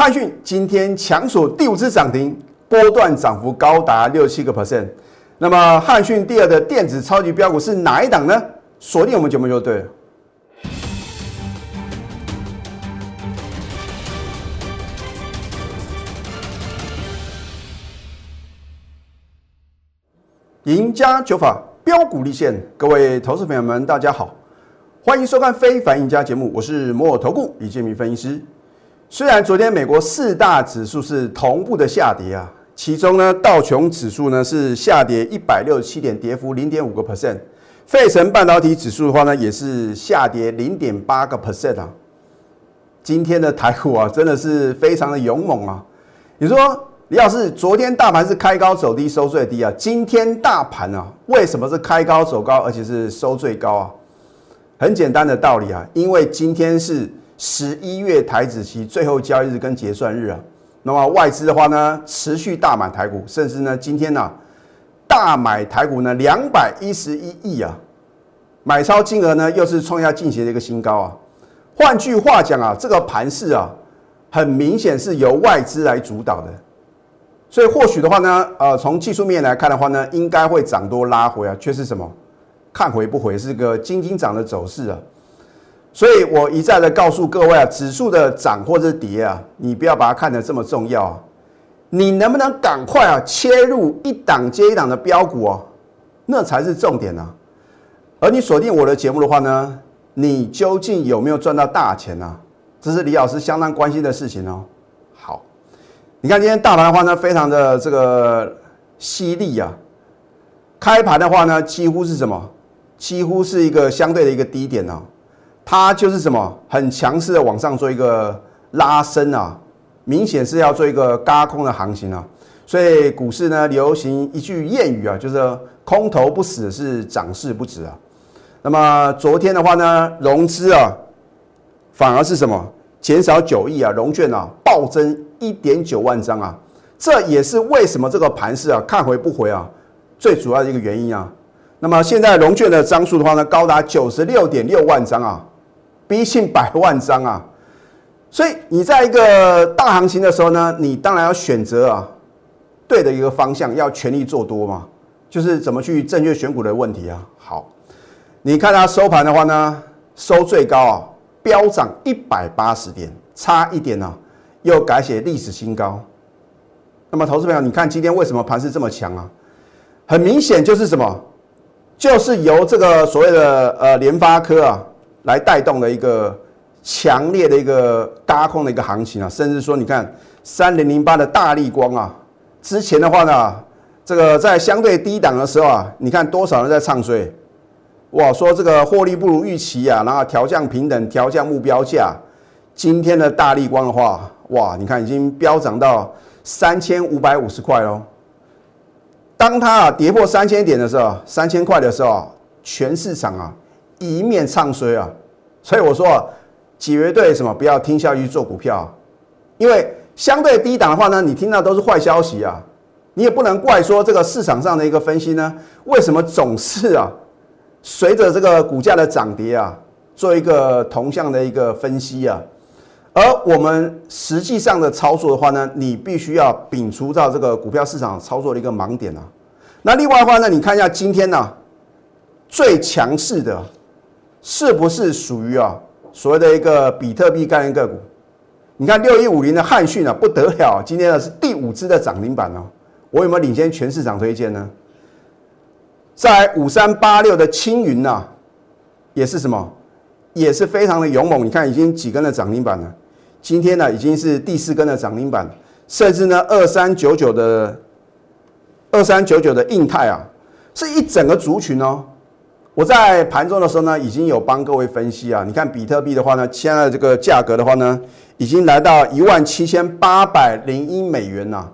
汉讯今天强锁第五次涨停，波段涨幅高达六七个 percent。那么汉讯第二的电子超级标股是哪一档呢？锁定我们节目就对了。赢家九法标股立现，各位投资朋友们，大家好，欢迎收看《非凡赢家》节目，我是摩尔投顾李建民分析师。虽然昨天美国四大指数是同步的下跌啊，其中呢道琼指数呢是下跌一百六十七点，跌幅零点五个 percent；费城半导体指数的话呢也是下跌零点八个 percent 啊。今天的台股啊真的是非常的勇猛啊！你说？李老师，昨天大盘是开高走低收最低啊，今天大盘啊，为什么是开高走高，而且是收最高啊？很简单的道理啊，因为今天是十一月台子期最后交易日跟结算日啊，那么外资的话呢，持续大买台股，甚至呢，今天呢，大买台股呢两百一十一亿啊，买超金额呢又是创下近期的一个新高啊。换句话讲啊，这个盘势啊，很明显是由外资来主导的。所以或许的话呢，呃，从技术面来看的话呢，应该会涨多拉回啊，却是什么？看回不回，是个金金涨的走势啊。所以我一再的告诉各位啊，指数的涨或者跌啊，你不要把它看得这么重要啊。你能不能赶快啊切入一档接一档的标股哦，那才是重点啊。而你锁定我的节目的话呢，你究竟有没有赚到大钱呢？这是李老师相当关心的事情哦。好你看今天大盘的话呢，非常的这个犀利啊！开盘的话呢，几乎是什么？几乎是一个相对的一个低点啊，它就是什么？很强势的往上做一个拉升啊，明显是要做一个嘎空的行情啊。所以股市呢，流行一句谚语啊，就是空头不死，是涨势不止啊。那么昨天的话呢，融资啊，反而是什么？减少九亿啊，融券啊暴增一点九万张啊，这也是为什么这个盘势啊看回不回啊，最主要的一个原因啊。那么现在融券的张数的话呢，高达九十六点六万张啊，逼近百万张啊。所以你在一个大行情的时候呢，你当然要选择啊对的一个方向，要全力做多嘛，就是怎么去正确选股的问题啊。好，你看它收盘的话呢，收最高啊。飙涨一百八十点，差一点呢，又改写历史新高。那么，投资朋友，你看今天为什么盘势这么强啊？很明显就是什么？就是由这个所谓的呃联发科啊来带动的一个强烈的一个高空的一个行情啊，甚至说你看三零零八的大力光啊，之前的话呢，这个在相对低档的时候啊，你看多少人在唱衰？哇，说这个获利不如预期啊，然后调降平等，调降目标价。今天的大力光的话，哇，你看已经飙涨到三千五百五十块喽。当它啊跌破三千点的时候，三千块的时候，全市场啊一面唱衰啊。所以我说，啊绝对什么不要听消息做股票，因为相对低档的话呢，你听到都是坏消息啊。你也不能怪说这个市场上的一个分析呢，为什么总是啊？随着这个股价的涨跌啊，做一个同向的一个分析啊，而我们实际上的操作的话呢，你必须要摒除到这个股票市场操作的一个盲点啊。那另外的话呢，你看一下今天呢最强势的，是不是属于啊所谓的一个比特币概念个股？你看六一五零的汉讯啊不得了，今天呢是第五只的涨停板哦。我有没有领先全市场推荐呢？在五三八六的青云呐，也是什么，也是非常的勇猛。你看，已经几根的涨停板了。今天呢，已经是第四根的涨停板，甚至呢，二三九九的二三九九的印泰啊，是一整个族群哦。我在盘中的时候呢，已经有帮各位分析啊。你看，比特币的话呢，现在这个价格的话呢，已经来到一万七千八百零一美元呐。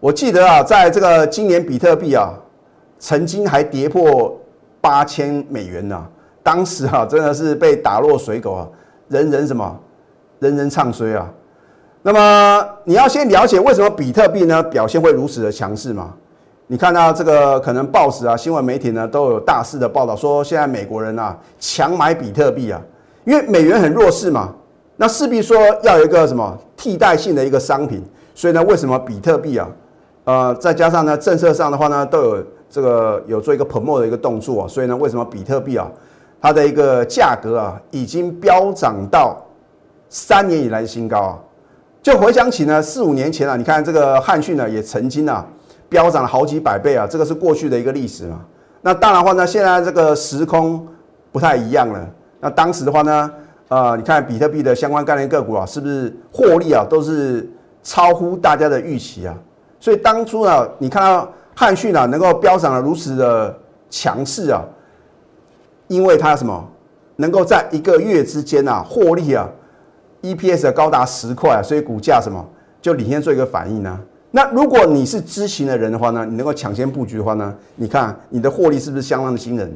我记得啊，在这个今年比特币啊。曾经还跌破八千美元呢，当时啊真的是被打落水狗啊，人人什么，人人唱衰啊。那么你要先了解为什么比特币呢表现会如此的强势嘛？你看到这个可能报纸啊、新闻媒体呢都有大肆的报道说，现在美国人啊强买比特币啊，因为美元很弱势嘛，那势必说要有一个什么替代性的一个商品，所以呢，为什么比特币啊，呃，再加上呢政策上的话呢，都有这个有做一个 promo 的一个动作，所以呢，为什么比特币啊，它的一个价格啊，已经飙涨到三年以来的新高啊？就回想起呢，四五年前啊，你看这个汉逊呢，也曾经啊，飙涨了好几百倍啊，这个是过去的一个历史嘛。那当然话呢，现在这个时空不太一样了。那当时的话呢，呃，你看比特币的相关概念个股啊，是不是获利啊，都是超乎大家的预期啊？所以当初呢，你看到汉讯啊，能够飙涨的如此的强势啊，因为它什么，能够在一个月之间啊，获利啊。EPS 高达十块，所以股价什么就领先做一个反应呢？那如果你是知情的人的话呢，你能够抢先布局的话呢，你看你的获利是不是相当的惊人？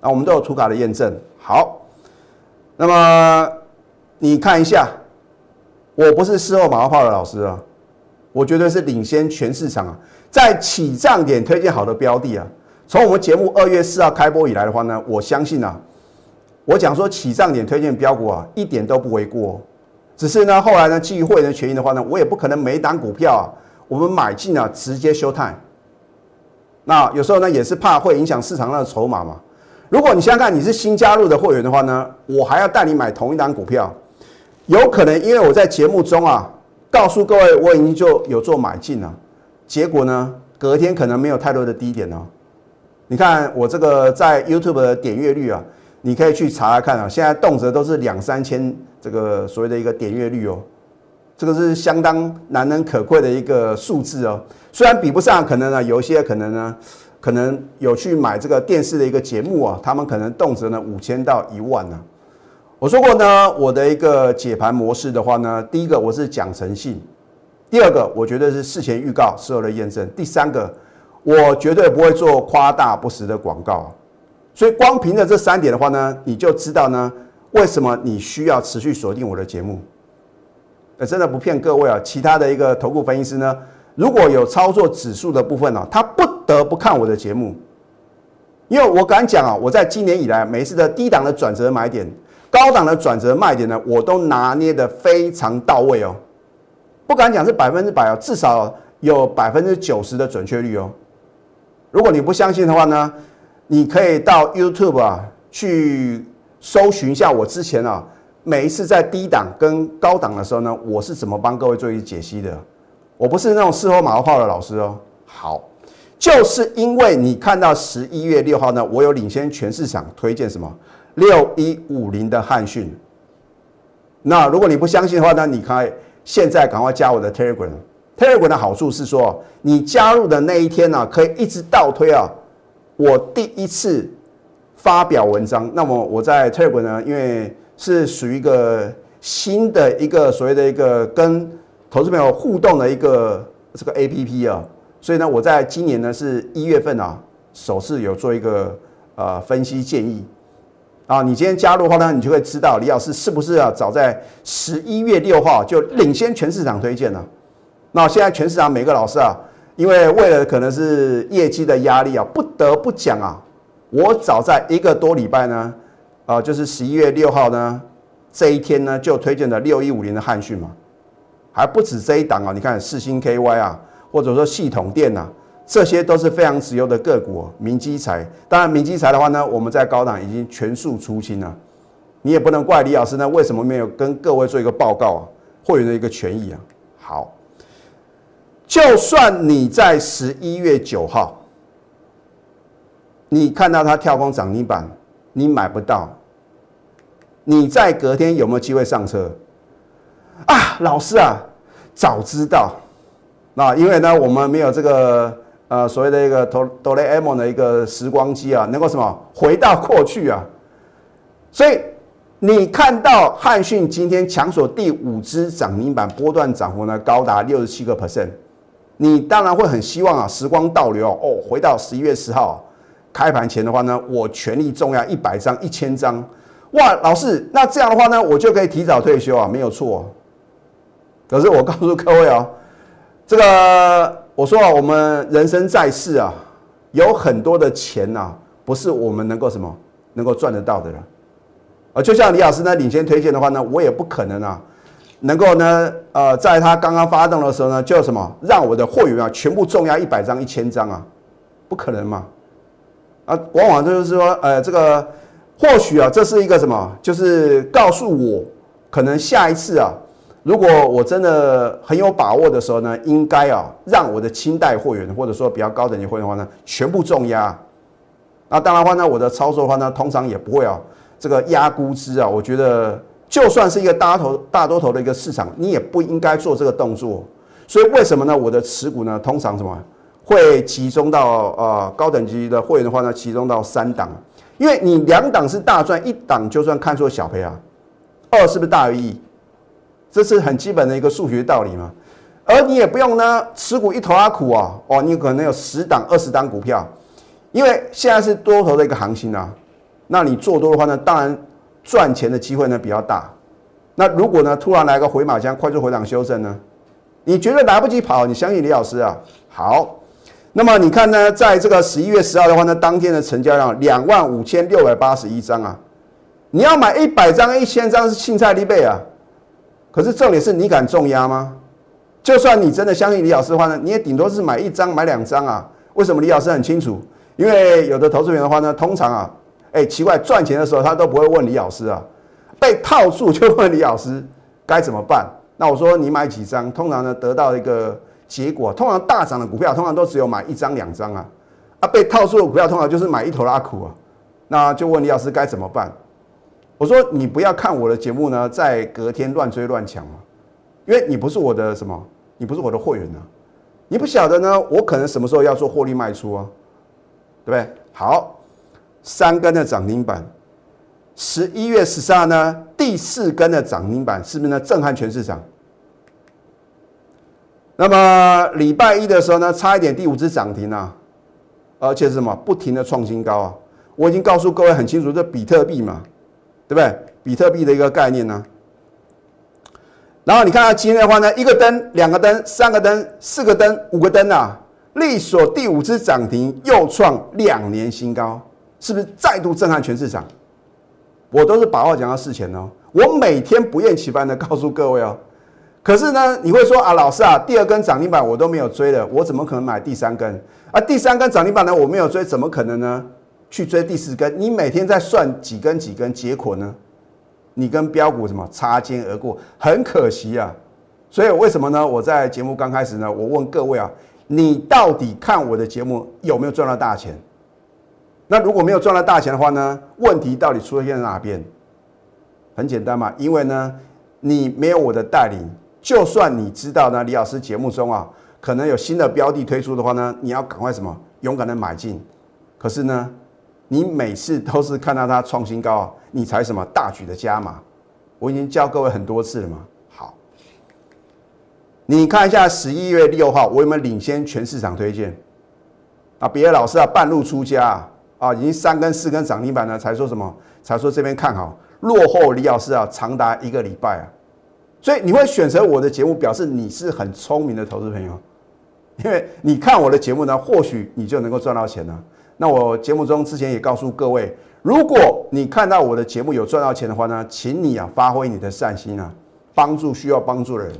啊，我们都有图卡的验证。好，那么你看一下，我不是事后马后炮的老师啊，我绝对是领先全市场啊，在起涨点推荐好的标的啊。从我们节目二月四号开播以来的话呢，我相信啊。我讲说起涨点推荐标股啊，一点都不为过。只是呢，后来呢，基于会员的权益的话呢，我也不可能每一档股票啊，我们买进啊，直接休态。那有时候呢，也是怕会影响市场上的筹码嘛。如果你想想看，你是新加入的会员的话呢，我还要带你买同一档股票，有可能因为我在节目中啊，告诉各位我已经就有做买进了，结果呢，隔天可能没有太多的低点哦。你看我这个在 YouTube 的点阅率啊。你可以去查查看啊，现在动辄都是两三千这个所谓的一个点阅率哦，这个是相当难能可贵的一个数字哦。虽然比不上，可能呢有一些可能呢，可能有去买这个电视的一个节目啊，他们可能动辄呢五千到一万呢。我说过呢，我的一个解盘模式的话呢，第一个我是讲诚信，第二个我觉得是事前预告，事后的验证，第三个我绝对不会做夸大不实的广告。所以光凭着这三点的话呢，你就知道呢，为什么你需要持续锁定我的节目。呃，真的不骗各位啊，其他的一个投顾分析师呢，如果有操作指数的部分呢，他不得不看我的节目，因为我敢讲啊，我在今年以来每一次的低档的转折买点、高档的转折卖点呢，我都拿捏的非常到位哦，不敢讲是百分之百哦，至少有百分之九十的准确率哦。如果你不相信的话呢？你可以到 YouTube 啊去搜寻一下我之前啊每一次在低档跟高档的时候呢，我是怎么帮各位做一解析的。我不是那种事后马后炮的老师哦。好，就是因为你看到十一月六号呢，我有领先全市场推荐什么六一五零的汉讯。那如果你不相信的话呢，你可以现在赶快加我的 Telegram。Telegram 的好处是说，你加入的那一天呢，可以一直倒推啊。我第一次发表文章，那么我在 t e l g r 呢，因为是属于一个新的一个所谓的一个跟投资朋友互动的一个这个 APP 啊，所以呢，我在今年呢是一月份啊，首次有做一个呃分析建议啊，你今天加入的话呢，你就会知道李老师是不是啊早在十一月六号就领先全市场推荐了，那现在全市场每个老师啊。因为为了可能是业绩的压力啊，不得不讲啊。我早在一个多礼拜呢，啊，就是十一月六号呢，这一天呢就推荐了六一五零的汉讯嘛，还不止这一档啊。你看四星 KY 啊，或者说系统电呐，这些都是非常值优的个股。明基材，当然明基材的话呢，我们在高档已经全数出清了。你也不能怪李老师呢，为什么没有跟各位做一个报告啊？会员的一个权益啊。好。就算你在十一月九号，你看到它跳空涨停板，你买不到，你在隔天有没有机会上车？啊，老师啊，早知道，那因为呢，我们没有这个呃所谓的一个哆哆啦 A 梦的一个时光机啊，能够什么回到过去啊？所以你看到汉讯今天强锁第五只涨停板，波段涨幅呢高达六十七个 percent。你当然会很希望啊，时光倒流哦，回到十一月十号开盘前的话呢，我全力重压一百张、一千张，哇，老师，那这样的话呢，我就可以提早退休啊，没有错。可是我告诉各位哦，这个我说啊，我们人生在世啊，有很多的钱呐，不是我们能够什么能够赚得到的了啊，就像李老师呢领先推荐的话呢，我也不可能啊，能够呢，呃，在他刚刚发动的时候呢，就什么让我的会员啊全部重压一百张、一千张啊，不可能嘛？啊，往往就是说，呃，这个或许啊，这是一个什么？就是告诉我，可能下一次啊。如果我真的很有把握的时候呢，应该啊让我的清代会员或者说比较高等级会员的话呢，全部重压。那当然话呢，我的操作的话呢，通常也不会啊这个压估值啊。我觉得就算是一个大头大多头的一个市场，你也不应该做这个动作。所以为什么呢？我的持股呢，通常什么会集中到呃高等级的会员的话呢，集中到三档，因为你两档是大赚，一档就算看错小赔啊，二是不是大于一？这是很基本的一个数学道理嘛，而你也不用呢，持股一头阿苦啊，哦，你可能有十档、二十档股票，因为现在是多头的一个行情啊，那你做多的话呢，当然赚钱的机会呢比较大。那如果呢突然来个回马枪，快速回档修正呢，你觉得来不及跑？你相信李老师啊？好，那么你看呢，在这个十一月十号的话呢，当天的成交量两万五千六百八十一张啊，你要买一百张、一千张是青菜利倍啊。可是重点是你敢重压吗？就算你真的相信李老师的话呢，你也顶多是买一张、买两张啊。为什么李老师很清楚？因为有的投资员的话呢，通常啊，哎，奇怪，赚钱的时候他都不会问李老师啊，被套住就问李老师该怎么办。那我说你买几张？通常呢得到一个结果，通常大涨的股票通常都只有买一张、两张啊。啊，被套住的股票通常就是买一头拉苦啊。那就问李老师该怎么办？我说你不要看我的节目呢，在隔天乱追乱抢嘛，因为你不是我的什么，你不是我的会员呢，你不晓得呢，我可能什么时候要做获利卖出啊，对不对？好，三根的涨停板，十一月十三呢，第四根的涨停板，是不是呢？震撼全市场。那么礼拜一的时候呢，差一点第五只涨停啊，而且是什么？不停的创新高啊！我已经告诉各位很清楚，这比特币嘛。对不对？比特币的一个概念呢？然后你看到今天的话呢，一个灯、两个灯、三个灯、四个灯、五个灯啊，力所第五只涨停，又创两年新高，是不是再度震撼全市场？我都是把话讲到事前哦，我每天不厌其烦的告诉各位哦。可是呢，你会说啊，老师啊，第二根涨停板我都没有追了，我怎么可能买第三根？啊，第三根涨停板呢，我没有追，怎么可能呢？去追第四根，你每天在算几根几根，结果呢？你跟标股什么擦肩而过，很可惜啊。所以为什么呢？我在节目刚开始呢，我问各位啊，你到底看我的节目有没有赚到大钱？那如果没有赚到大钱的话呢？问题到底出现在哪边？很简单嘛，因为呢，你没有我的带领，就算你知道呢，李老师节目中啊，可能有新的标的推出的话呢，你要赶快什么勇敢的买进。可是呢？你每次都是看到它创新高啊，你才什么大举的加码？我已经教各位很多次了嘛。好，你看一下十一月六号，我有没有领先全市场推荐？啊，别的老师啊半路出家啊，已经三根四根涨停板了，才说什么？才说这边看好，落后李老师啊长达一个礼拜啊。所以你会选择我的节目，表示你是很聪明的投资朋友，因为你看我的节目呢，或许你就能够赚到钱了。那我节目中之前也告诉各位，如果你看到我的节目有赚到钱的话呢，请你啊发挥你的善心啊，帮助需要帮助的人。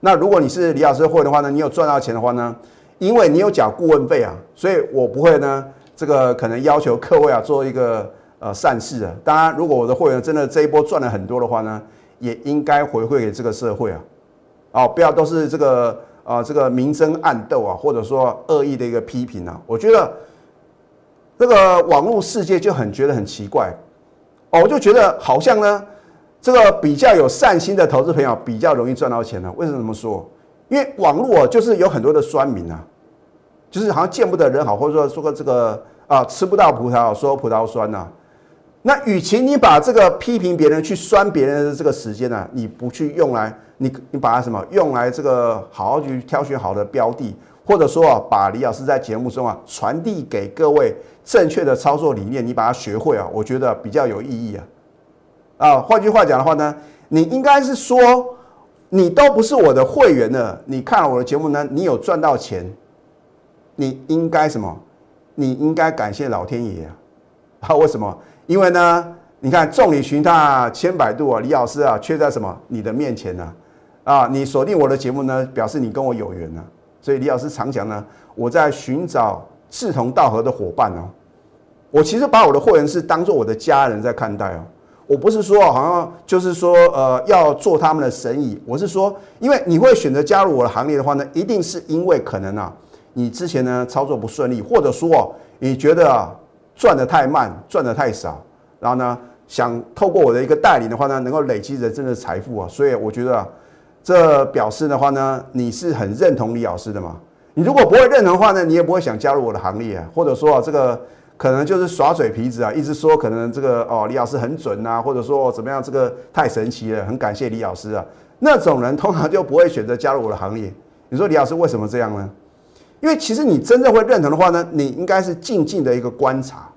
那如果你是李老师会的话呢，你有赚到钱的话呢，因为你有缴顾问费啊，所以我不会呢这个可能要求各位啊做一个呃善事啊。当然，如果我的会员真的这一波赚了很多的话呢，也应该回馈给这个社会啊。哦，不要都是这个啊这个明争暗斗啊，或者说恶意的一个批评啊，我觉得。这个网络世界就很觉得很奇怪，哦，我就觉得好像呢，这个比较有善心的投资朋友比较容易赚到钱呢。为什么这么说？因为网络就是有很多的酸民啊，就是好像见不得人好，或者说说个这个啊吃不到葡萄说葡萄酸呐。那与其你把这个批评别人去酸别人的这个时间呢，你不去用来你你把它什么用来这个好好去挑选好的标的。或者说啊，把李老师在节目中啊传递给各位正确的操作理念，你把它学会啊，我觉得比较有意义啊。啊，换句话讲的话呢，你应该是说，你都不是我的会员了，你看了我的节目呢，你有赚到钱，你应该什么？你应该感谢老天爷啊！啊，为什么？因为呢，你看众里寻他千百度啊，李老师啊，却在什么你的面前呢？啊，你锁定我的节目呢，表示你跟我有缘呢。所以李老师常讲呢，我在寻找志同道合的伙伴哦。我其实把我的会员是当做我的家人在看待哦。我不是说好像就是说呃要做他们的生意，我是说，因为你会选择加入我的行列的话呢，一定是因为可能啊，你之前呢操作不顺利，或者说你觉得赚的太慢，赚的太少，然后呢想透过我的一个带领的话呢，能够累积人生的财富啊，所以我觉得啊，这表示的话呢，你是很认同李老师的嘛？你如果不会认同的话呢，你也不会想加入我的行列啊，或者说啊这个。可能就是耍嘴皮子啊，一直说可能这个哦，李老师很准啊，或者说怎么样，这个太神奇了，很感谢李老师啊。那种人通常就不会选择加入我的行列。你说李老师为什么这样呢？因为其实你真正会认同的话呢，你应该是静静的一个观察，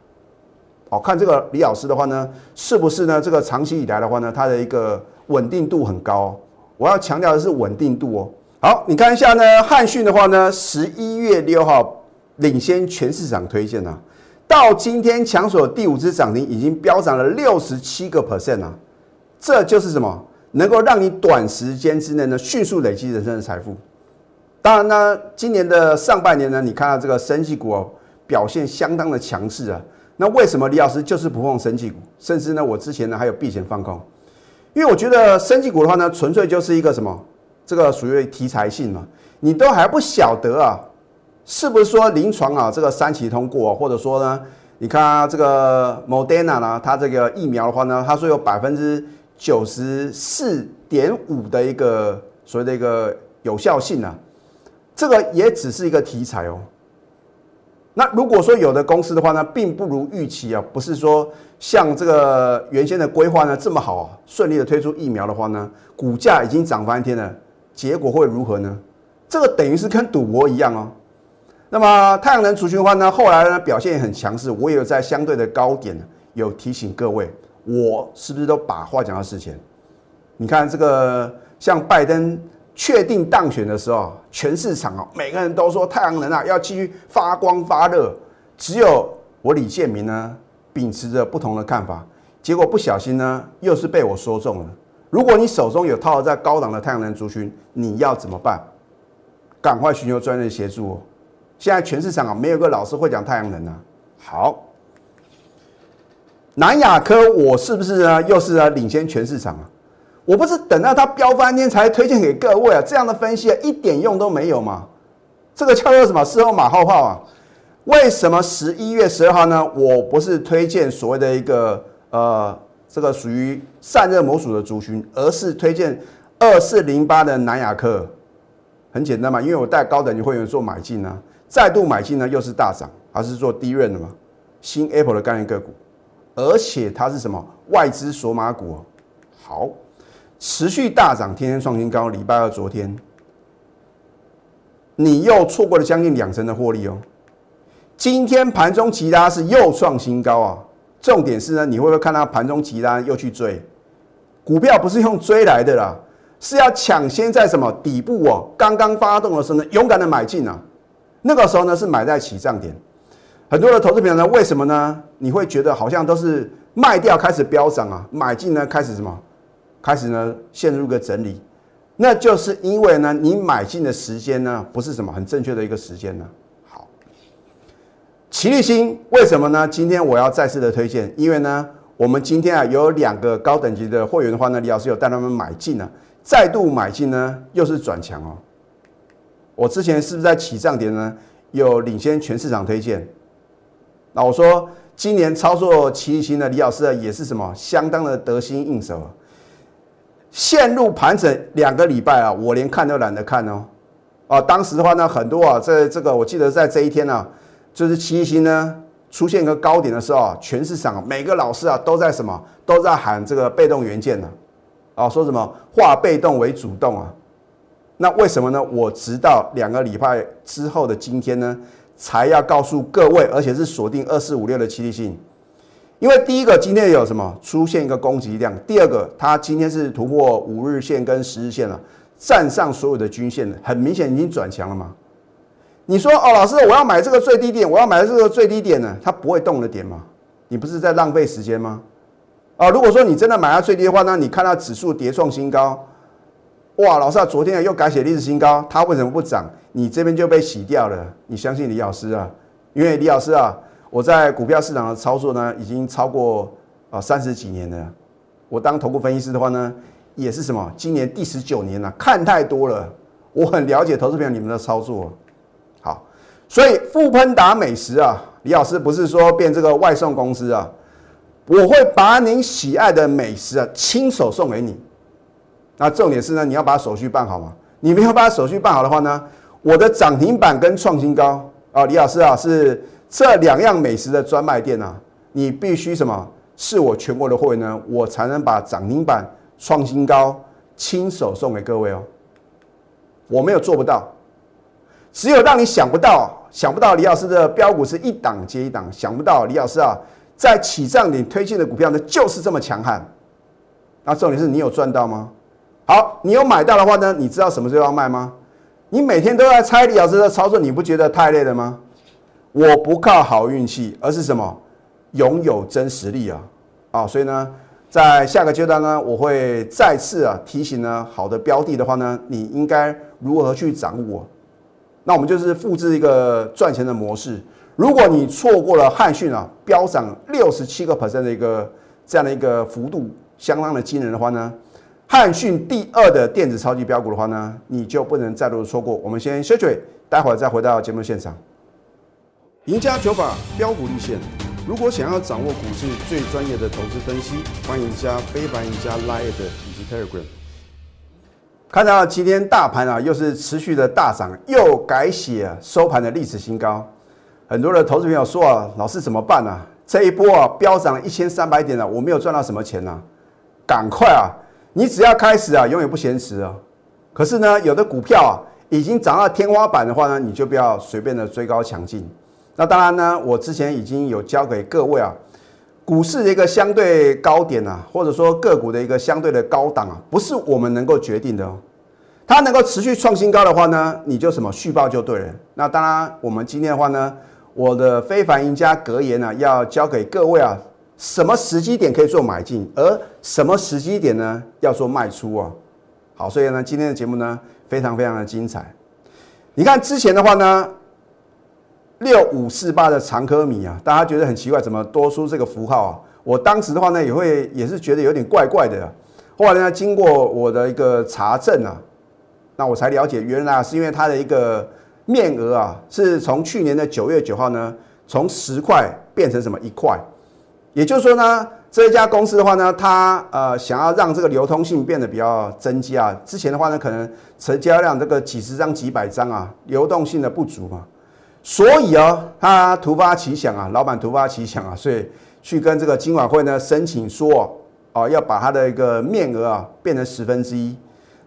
哦，看这个李老师的话呢，是不是呢？这个长期以来的话呢，他的一个稳定度很高。我要强调的是稳定度哦。好，你看一下呢，汉讯的话呢，十一月六号领先全市场推荐啊。到今天抢锁第五只涨停，已经飙涨了六十七个 percent 啊！这就是什么？能够让你短时间之内呢迅速累积人生的财富。当然呢，今年的上半年呢，你看到这个升绩股哦表现相当的强势啊。那为什么李老师就是不碰升绩股？甚至呢，我之前呢还有避险放空，因为我觉得升绩股的话呢，纯粹就是一个什么？这个属于题材性嘛，你都还不晓得啊。是不是说临床啊，这个三期通过，或者说呢，你看啊这个 Moderna 呢，它这个疫苗的话呢，它说有百分之九十四点五的一个所谓的一个有效性呢，这个也只是一个题材哦。那如果说有的公司的话呢，并不如预期啊，不是说像这个原先的规划呢这么好啊，顺利的推出疫苗的话呢，股价已经涨翻天了，结果会如何呢？这个等于是跟赌博一样哦。那么太阳能主循环呢，后来呢表现也很强势。我也有在相对的高点有提醒各位，我是不是都把话讲到事前？你看这个，像拜登确定当选的时候，全市场啊，每个人都说太阳能啊要继续发光发热。只有我李建明呢，秉持着不同的看法，结果不小心呢，又是被我说中了。如果你手中有套在高档的太阳能族群，你要怎么办？赶快寻求专业协助哦。现在全市场啊，没有个老师会讲太阳能啊。好，南亚科，我是不是呢？又是啊，领先全市场啊？我不是等到它飙翻天才推荐给各位啊？这样的分析啊，一点用都没有嘛？这个叫做什么？事后马后炮啊？为什么十一月十二号呢？我不是推荐所谓的一个呃，这个属于散热模组的族群，而是推荐二四零八的南亚科。很简单嘛，因为我带高等级会员做买进呢。再度买进呢，又是大涨，还是做低润的嘛？新 Apple 的概念个股，而且它是什么外资索马股。好，持续大涨，天天创新高。礼拜二昨天，你又错过了将近两成的获利哦。今天盘中其他是又创新高啊。重点是呢，你会不会看到盘中其他又去追？股票不是用追来的啦，是要抢先在什么底部哦？刚刚发动的时候呢，勇敢的买进啊。那个时候呢是买在起涨点，很多的投资朋友呢，为什么呢？你会觉得好像都是卖掉开始飙涨啊，买进呢开始什么？开始呢陷入个整理，那就是因为呢你买进的时间呢不是什么很正确的一个时间呢。好，齐力新为什么呢？今天我要再次的推荐，因为呢我们今天啊有两个高等级的会员的话呢，李老师有带他们买进呢，再度买进呢又是转强哦。我之前是不是在起涨点呢？有领先全市场推荐。那我说今年操作奇异星的李老师啊也是什么相当的得心应手。陷入盘整两个礼拜啊，我连看都懒得看哦。啊，当时的话呢，很多啊，在这个我记得在这一天呢，就是七星呢出现一个高点的时候啊，全市场每个老师啊都在什么都在喊这个被动元件呢，啊，说什么化被动为主动啊。那为什么呢？我直到两个礼拜之后的今天呢，才要告诉各位，而且是锁定二四五六的七力性。因为第一个今天有什么出现一个攻击量，第二个它今天是突破五日线跟十日线了，站上所有的均线了，很明显已经转强了嘛。你说哦，老师，我要买这个最低点，我要买这个最低点呢，它不会动的点吗？你不是在浪费时间吗？啊，如果说你真的买到最低的话，那你看到指数跌创新高，哇，老师啊，昨天又改写历史新高，它为什么不涨？你这边就被洗掉了。你相信李老师啊？因为李老师啊，我在股票市场的操作呢，已经超过啊三十几年了。我当投顾分析师的话呢，也是什么？今年第十九年了，看太多了，我很了解投资朋友你们的操作。好，所以富喷达美食啊，李老师不是说变这个外送公司啊，我会把您喜爱的美食啊亲手送给你。那重点是呢，你要把手续办好嘛。你没有把手续办好的话呢，我的涨停板跟创新高啊，李老师啊是这两样美食的专卖店啊，你必须什么？是我全国的会员呢，我才能把涨停板、创新高亲手送给各位哦。我没有做不到，只有让你想不到，想不到李老师的标股是一档接一档，想不到李老师啊在起涨点推荐的股票呢就是这么强悍。那重点是你有赚到吗？好，你有买到的话呢，你知道什么时候要卖吗？你每天都在猜李老师的操作，你不觉得太累了吗？我不靠好运气，而是什么？拥有真实力啊，啊，所以呢，在下个阶段呢，我会再次啊提醒呢，好的标的的话呢，你应该如何去掌握？那我们就是复制一个赚钱的模式。如果你错过了汉讯啊，飙涨六十七个 percent 的一个这样的一个幅度，相当的惊人的话呢，汉讯第二的电子超级标股的话呢，你就不能再度错过。我们先休息，待会儿再回到节目现场。赢家九法标股立线。如果想要掌握股市最专业的投资分析，欢迎加非凡、加 Line 以及 Telegram。看到今天大盘啊，又是持续的大涨，又改写收盘的历史新高。很多的投资朋友说啊，老师怎么办啊？这一波啊，飙涨了一千三百点了，我没有赚到什么钱呐！赶快啊，你只要开始啊，永远不嫌迟啊。可是呢，有的股票啊，已经涨到天花板的话呢，你就不要随便的追高抢进。那当然呢，我之前已经有教给各位啊，股市的一个相对高点啊，或者说个股的一个相对的高档啊，不是我们能够决定的哦。它能够持续创新高的话呢，你就什么续报就对了。那当然，我们今天的话呢，我的非凡赢家格言呢，要教给各位啊，什么时机点可以做买进，而什么时机点呢，要做卖出啊。好，所以呢，今天的节目呢，非常非常的精彩。你看之前的话呢。六五四八的长科米啊，大家觉得很奇怪，怎么多出这个符号啊？我当时的话呢，也会也是觉得有点怪怪的。后来呢，经过我的一个查证啊，那我才了解，原来是因为它的一个面额啊，是从去年的九月九号呢，从十块变成什么一块。也就是说呢，这一家公司的话呢，它呃想要让这个流通性变得比较增加。之前的话呢，可能成交量这个几十张、几百张啊，流动性的不足嘛。所以啊，他突发奇想啊，老板突发奇想啊，所以去跟这个金管会呢申请说，哦，要把它的一个面额啊变成十分之一。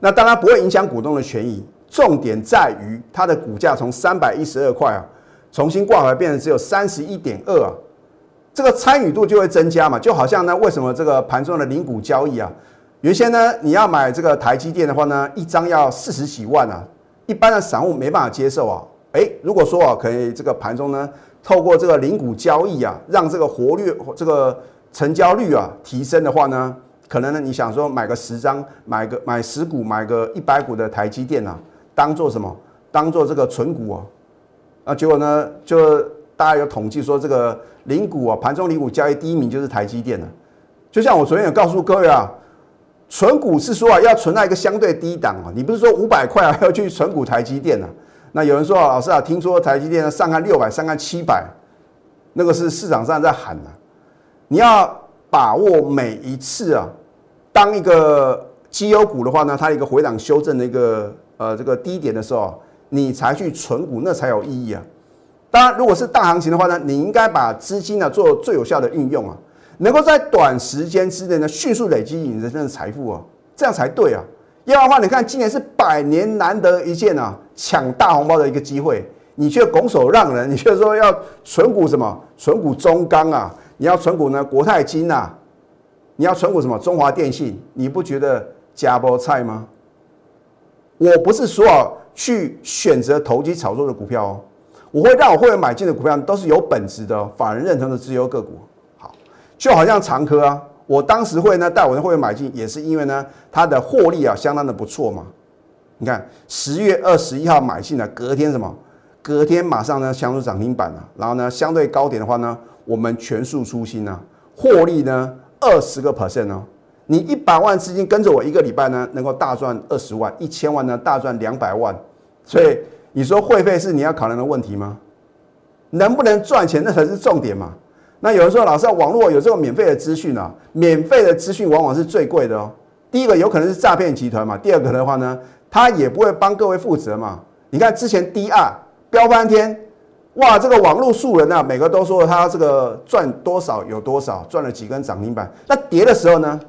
那当然不会影响股东的权益，重点在于它的股价从三百一十二块啊，重新挂回变成只有三十一点二啊，这个参与度就会增加嘛。就好像呢，为什么这个盘中的零股交易啊，原先呢你要买这个台积电的话呢，一张要四十几万啊，一般的散户没办法接受啊。哎，如果说啊，可以这个盘中呢，透过这个零股交易啊，让这个活率、这个成交率啊提升的话呢，可能呢，你想说买个十张，买个买十股，买个一百股的台积电啊，当做什么？当做这个存股啊？那，结果呢，就大家有统计说，这个零股啊，盘中零股交易第一名就是台积电了。就像我昨天有告诉各位啊，存股是说啊，要存在一个相对低档啊，你不是说五百块啊要去存股台积电啊？那有人说老师啊，听说台积电上看六百，上看七百，那个是市场上在喊的。你要把握每一次啊，当一个绩优股的话呢，它一个回档修正的一个呃这个低点的时候，你才去存股，那才有意义啊。当然，如果是大行情的话呢，你应该把资金呢做最有效的运用啊，能够在短时间之内呢迅速累积你人生的财富啊，这样才对啊。要的话，你看今年是百年难得一见啊，抢大红包的一个机会，你却拱手让人，你却说要存股什么？存股中钢啊，你要存股呢国泰金啊，你要存股什么中华电信？你不觉得加包菜吗？我不是说，去选择投机炒作的股票哦，我会让我会员买进的股票都是有本质的，法人认同的自由个股。好，就好像长科啊，我当时会呢带我的会员买进，也是因为呢它的获利啊相当的不错嘛。你看十月二十一号买进的，隔天什么？隔天马上呢相入涨停板了，然后呢相对高点的话呢，我们全数出清啊，获利呢二十个 percent 哦。你一百万资金跟着我一个礼拜呢，能够大赚二十万，一千万呢大赚两百万。所以你说会费是你要考量的问题吗？能不能赚钱那才是重点嘛。那有人说老师，网络有这种免费的资讯啊，免费的资讯往往是最贵的哦。第一个有可能是诈骗集团嘛，第二个的话呢，他也不会帮各位负责嘛。你看之前 D R 飙翻天，哇，这个网络素人啊，每个都说他这个赚多少有多少，赚了几根涨停板。那跌的时候呢，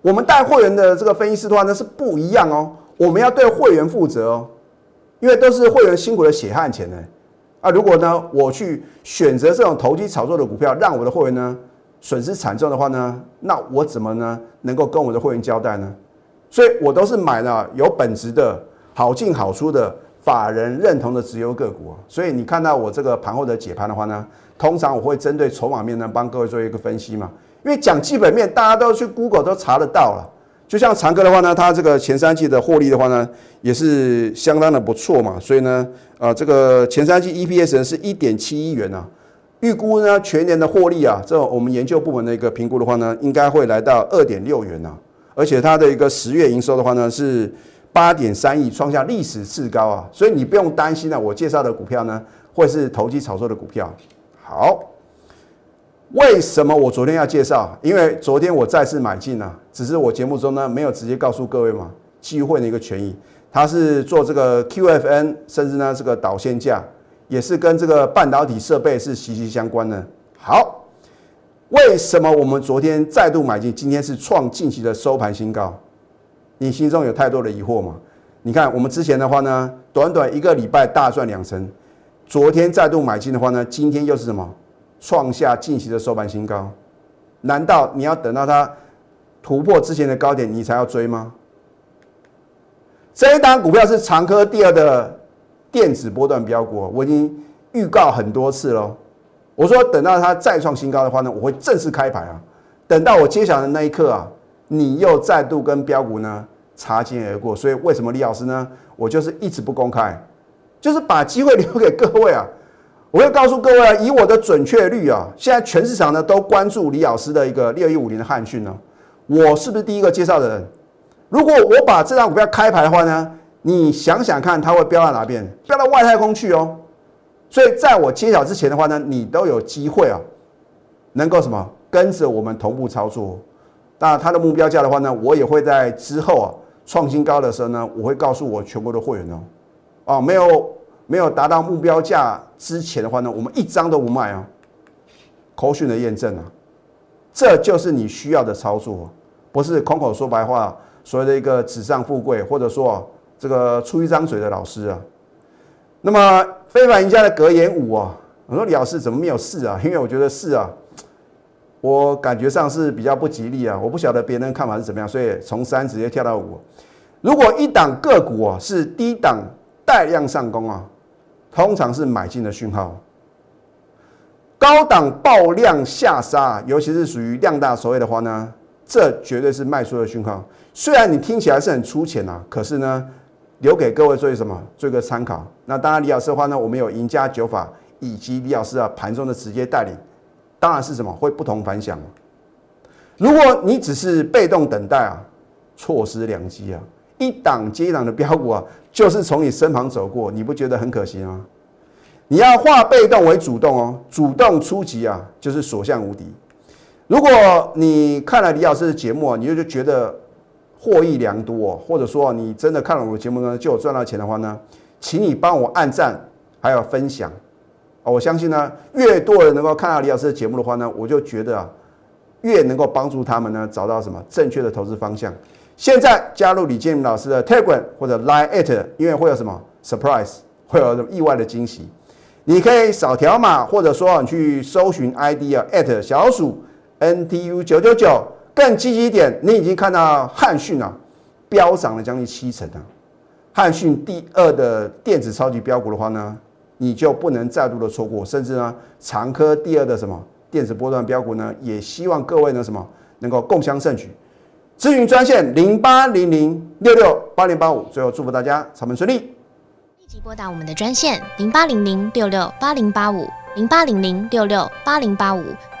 我们带会员的这个分析师的话呢是不一样哦，我们要对会员负责哦，因为都是会员辛苦的血汗钱呢。啊，如果呢，我去选择这种投机炒作的股票，让我的会员呢损失惨重的话呢，那我怎么呢能够跟我的会员交代呢？所以我都是买了有本质的好进好出的法人认同的直优个股。所以你看到我这个盘后的解盘的话呢，通常我会针对筹码面呢帮各位做一个分析嘛。因为讲基本面，大家都去 Google 都查得到了。就像长哥的话呢，它这个前三季的获利的话呢，也是相当的不错嘛，所以呢，啊，这个前三季 EPS 呢是一点七亿元啊，预估呢全年的获利啊，这我们研究部门的一个评估的话呢，应该会来到二点六元啊，而且它的一个十月营收的话呢是八点三亿，创下历史次高啊，所以你不用担心啊，我介绍的股票呢会是投机炒作的股票，好。为什么我昨天要介绍？因为昨天我再次买进了，只是我节目中呢没有直接告诉各位嘛，机会的一个权益，它是做这个 QFN，甚至呢这个导线架，也是跟这个半导体设备是息息相关的。好，为什么我们昨天再度买进，今天是创近期的收盘新高？你心中有太多的疑惑吗？你看我们之前的话呢，短短一个礼拜大赚两成，昨天再度买进的话呢，今天又是什么？创下近期的收盘新高，难道你要等到它突破之前的高点，你才要追吗？这一单股票是长科第二的电子波段标股，我已经预告很多次了。我说等到它再创新高的话呢，我会正式开牌啊。等到我揭晓的那一刻啊，你又再度跟标股呢擦肩而过。所以为什么李老师呢？我就是一直不公开，就是把机会留给各位啊。我会告诉各位啊，以我的准确率啊，现在全市场呢都关注李老师的一个六一五零的汉讯呢，我是不是第一个介绍的人？如果我把这张股票开牌的话呢，你想想看，它会飙到哪边？飙到外太空去哦。所以在我揭晓之前的话呢，你都有机会啊，能够什么跟着我们同步操作。那，它的目标价的话呢，我也会在之后啊创新高的时候呢，我会告诉我全国的会员哦，啊没有。没有达到目标价之前的话呢，我们一张都不卖啊。口讯的验证啊，这就是你需要的操作，不是空口说白话，所谓的一个纸上富贵，或者说这个出一张嘴的老师啊。那么非凡赢家的格言五啊，我说李老师怎么没有四啊？因为我觉得四啊，我感觉上是比较不吉利啊。我不晓得别人看法是怎么样，所以从三直接跳到五。如果一档个股啊是低档带量上攻啊。通常是买进的讯号，高档爆量下杀，尤其是属于量大所谓的话呢，这绝对是卖出的讯号。虽然你听起来是很粗浅啊，可是呢，留给各位做什么？做一个参考。那当然，李老师的话呢，我们有赢家九法以及李老师啊盘中的直接带领，当然是什么会不同凡响。如果你只是被动等待啊，错失良机啊。一档接一档的标股啊，就是从你身旁走过，你不觉得很可惜吗？你要化被动为主动哦，主动出击啊，就是所向无敌。如果你看了李老师的节目啊，你就觉得获益良多，或者说你真的看了我的节目呢，就有赚到钱的话呢，请你帮我按赞，还有分享啊！我相信呢，越多人能够看到李老师的节目的话呢，我就觉得啊，越能够帮助他们呢找到什么正确的投资方向。现在加入李建明老师的 Telegram 或者 Line at，因为会有什么 surprise，会有什么意外的惊喜。你可以扫条码，或者说你去搜寻 ID 啊 at 小鼠 NTU 九九九。更积极一点，你已经看到汉讯啊飙涨了将近七成啊。汉讯第二的电子超级标股的话呢，你就不能再度的错过，甚至呢长科第二的什么电子波段标股呢，也希望各位呢什么能够共襄盛举。咨询专线零八零零六六八零八五。最后祝福大家财门顺利。立即拨打我们的专线零八零零六六八零八五零八零零六六八零八五